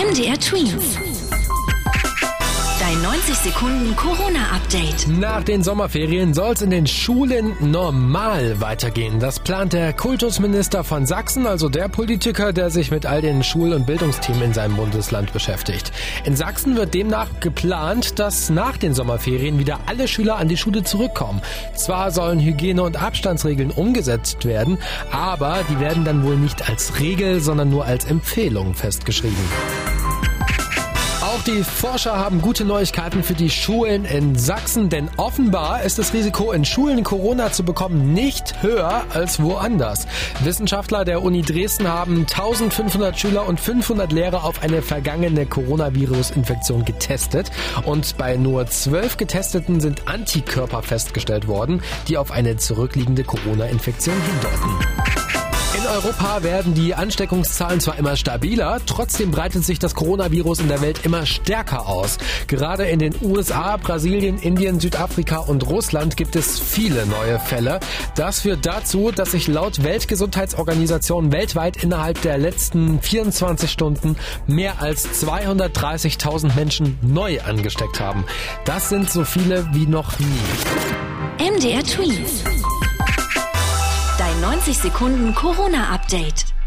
MDR Twins. Dein 90 Sekunden Corona-Update. Nach den Sommerferien soll es in den Schulen normal weitergehen. Das plant der Kultusminister von Sachsen, also der Politiker, der sich mit all den Schul- und Bildungsthemen in seinem Bundesland beschäftigt. In Sachsen wird demnach geplant, dass nach den Sommerferien wieder alle Schüler an die Schule zurückkommen. Zwar sollen Hygiene- und Abstandsregeln umgesetzt werden, aber die werden dann wohl nicht als Regel, sondern nur als Empfehlung festgeschrieben. Auch die Forscher haben gute Neuigkeiten für die Schulen in Sachsen, denn offenbar ist das Risiko, in Schulen Corona zu bekommen, nicht höher als woanders. Wissenschaftler der Uni Dresden haben 1500 Schüler und 500 Lehrer auf eine vergangene Coronavirus-Infektion getestet und bei nur 12 Getesteten sind Antikörper festgestellt worden, die auf eine zurückliegende Corona-Infektion hindeuten. Europa werden die Ansteckungszahlen zwar immer stabiler, trotzdem breitet sich das Coronavirus in der Welt immer stärker aus. Gerade in den USA, Brasilien, Indien, Südafrika und Russland gibt es viele neue Fälle. Das führt dazu, dass sich laut Weltgesundheitsorganisation weltweit innerhalb der letzten 24 Stunden mehr als 230.000 Menschen neu angesteckt haben. Das sind so viele wie noch nie. MDR Tweet. 60 Sekunden Corona-Update.